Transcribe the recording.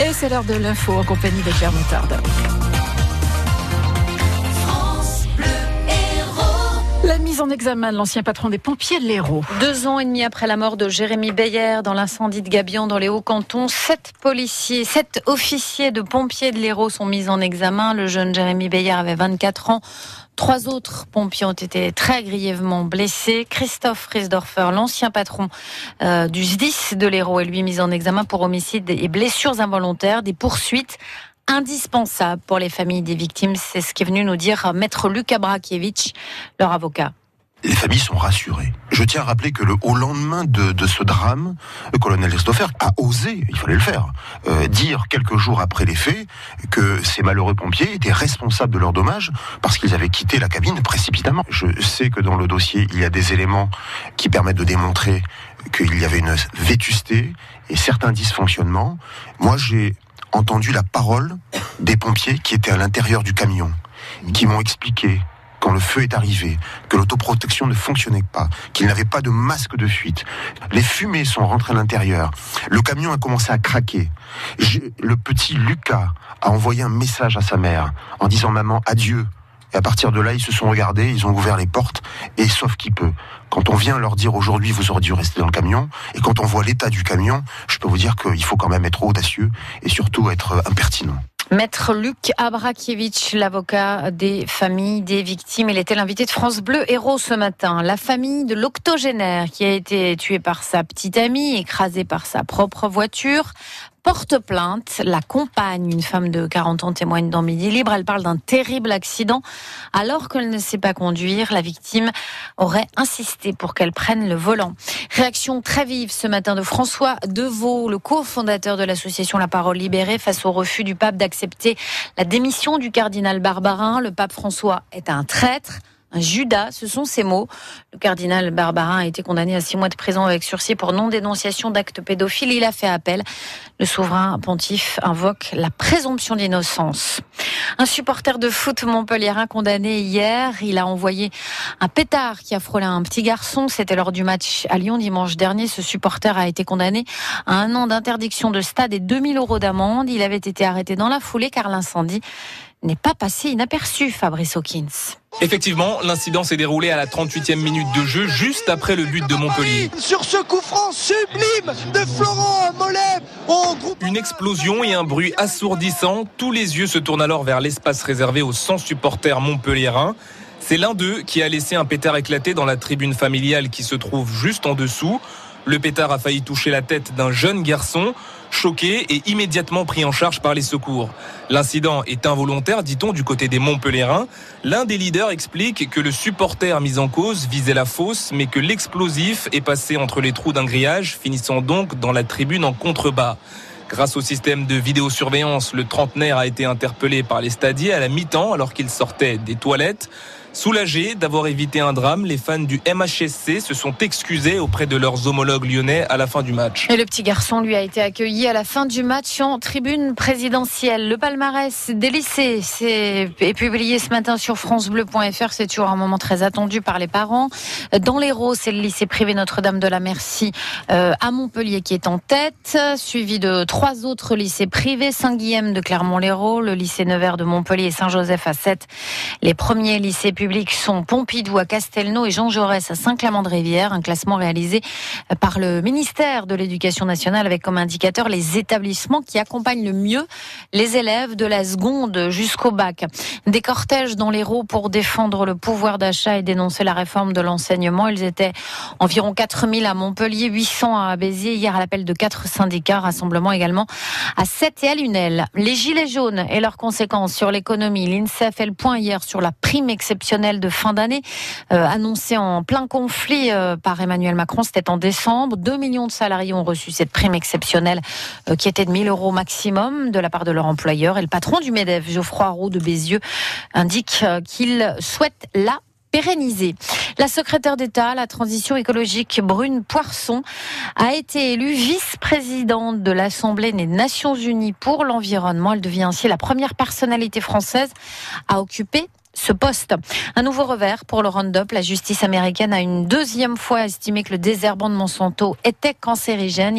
Et c'est l'heure de l'info en compagnie de Claire Moutarde. La mise en examen de l'ancien patron des pompiers de l'Hérault. Deux ans et demi après la mort de Jérémy Beyer dans l'incendie de Gabian dans les Hauts-Cantons, sept policiers, sept officiers de pompiers de l'Hérault sont mis en examen. Le jeune Jérémy Beyer avait 24 ans. Trois autres pompiers ont été très grièvement blessés. Christophe Riesdorfer, l'ancien patron euh, du SDIS de l'Hérault, est lui mis en examen pour homicide et blessures involontaires, des poursuites indispensables pour les familles des victimes. C'est ce qu'est venu nous dire Maître Luka Brakiewicz, leur avocat les familles sont rassurées. Je tiens à rappeler que le, au lendemain de, ce drame, le colonel Christopher a osé, il fallait le faire, euh, dire quelques jours après les faits que ces malheureux pompiers étaient responsables de leurs dommages parce qu'ils avaient quitté la cabine précipitamment. Je sais que dans le dossier, il y a des éléments qui permettent de démontrer qu'il y avait une vétusté et certains dysfonctionnements. Moi, j'ai entendu la parole des pompiers qui étaient à l'intérieur du camion, qui m'ont expliqué quand le feu est arrivé, que l'autoprotection ne fonctionnait pas, qu'il n'avait pas de masque de fuite. Les fumées sont rentrées à l'intérieur. Le camion a commencé à craquer. le petit Lucas a envoyé un message à sa mère en disant maman adieu. Et à partir de là, ils se sont regardés, ils ont ouvert les portes, et sauf qui peut. Quand on vient leur dire aujourd'hui, vous aurez dû rester dans le camion, et quand on voit l'état du camion, je peux vous dire qu'il faut quand même être audacieux, et surtout être impertinent. Maître Luc Abrakiewicz, l'avocat des familles des victimes, il était l'invité de France Bleu Héros ce matin. La famille de l'octogénaire qui a été tué par sa petite amie, écrasée par sa propre voiture, porte plainte. La compagne, une femme de 40 ans, témoigne dans Midi Libre. Elle parle d'un terrible accident. Alors qu'elle ne sait pas conduire, la victime aurait insisté pour qu'elle prenne le volant. Réaction très vive ce matin de François Deveau, le cofondateur de l'association La Parole Libérée, face au refus du pape d'accepter la démission du cardinal Barbarin. Le pape François est un traître un Judas, ce sont ces mots. Le cardinal Barbarin a été condamné à six mois de prison avec sursis pour non-dénonciation d'actes pédophiles. Il a fait appel. Le souverain pontife invoque la présomption d'innocence. Un supporter de foot montpelliérain condamné hier, il a envoyé un pétard qui a frôlé un petit garçon. C'était lors du match à Lyon dimanche dernier. Ce supporter a été condamné à un an d'interdiction de stade et 2000 euros d'amende. Il avait été arrêté dans la foulée car l'incendie n'est pas passé inaperçu, Fabrice Hawkins. Effectivement, l'incident s'est déroulé à la 38e minute de jeu, juste après le but de Montpellier. Sur ce coup franc sublime de Florent Mollet Une explosion et un bruit assourdissant. Tous les yeux se tournent alors vers l'espace réservé aux 100 supporters montpelliérains. C'est l'un d'eux qui a laissé un pétard éclater dans la tribune familiale qui se trouve juste en dessous. Le pétard a failli toucher la tête d'un jeune garçon choqué et immédiatement pris en charge par les secours. L'incident est involontaire, dit-on, du côté des Montpellierins. L'un des leaders explique que le supporter mis en cause visait la fosse, mais que l'explosif est passé entre les trous d'un grillage, finissant donc dans la tribune en contrebas. Grâce au système de vidéosurveillance, le trentenaire a été interpellé par les stadiers à la mi-temps alors qu'il sortait des toilettes. Soulagés d'avoir évité un drame, les fans du MHSC se sont excusés auprès de leurs homologues lyonnais à la fin du match. Et le petit garçon lui a été accueilli à la fin du match en tribune présidentielle. Le palmarès des lycées est publié ce matin sur francebleu.fr. C'est toujours un moment très attendu par les parents. Dans l'Hérault, c'est le lycée privé Notre-Dame de la Merci euh, à Montpellier qui est en tête, suivi de trois autres lycées privés, Saint-Guilhem de Clermont-Lérault, le lycée Nevers de Montpellier et Saint-Joseph à 7. Les premiers lycées publics sont Pompidou à Castelnau et Jean Jaurès à Saint-Clamand-de-Rivière. Un classement réalisé par le ministère de l'Éducation nationale avec comme indicateur les établissements qui accompagnent le mieux les élèves de la seconde jusqu'au bac. Des cortèges dans l'Hérault pour défendre le pouvoir d'achat et dénoncer la réforme de l'enseignement. Ils étaient environ 4000 à Montpellier, 800 à Béziers, hier à l'appel de quatre syndicats, rassemblement également à 7 et à Lunel. Les gilets jaunes et leurs conséquences sur l'économie. L'INSEE fait le point hier sur la prime exceptionnelle de fin d'année, euh, annoncé en plein conflit euh, par Emmanuel Macron. C'était en décembre. 2 millions de salariés ont reçu cette prime exceptionnelle euh, qui était de 1000 euros maximum de la part de leur employeur. Et le patron du MEDEF, Geoffroy Roux de Bézieux, indique qu'il souhaite la pérenniser. La secrétaire d'État à la transition écologique Brune Poisson a été élue vice-présidente de l'Assemblée des Nations Unies pour l'environnement. Elle devient ainsi la première personnalité française à occuper ce poste. Un nouveau revers pour le Roundup. La justice américaine a une deuxième fois estimé que le désherbant de Monsanto était cancérigène.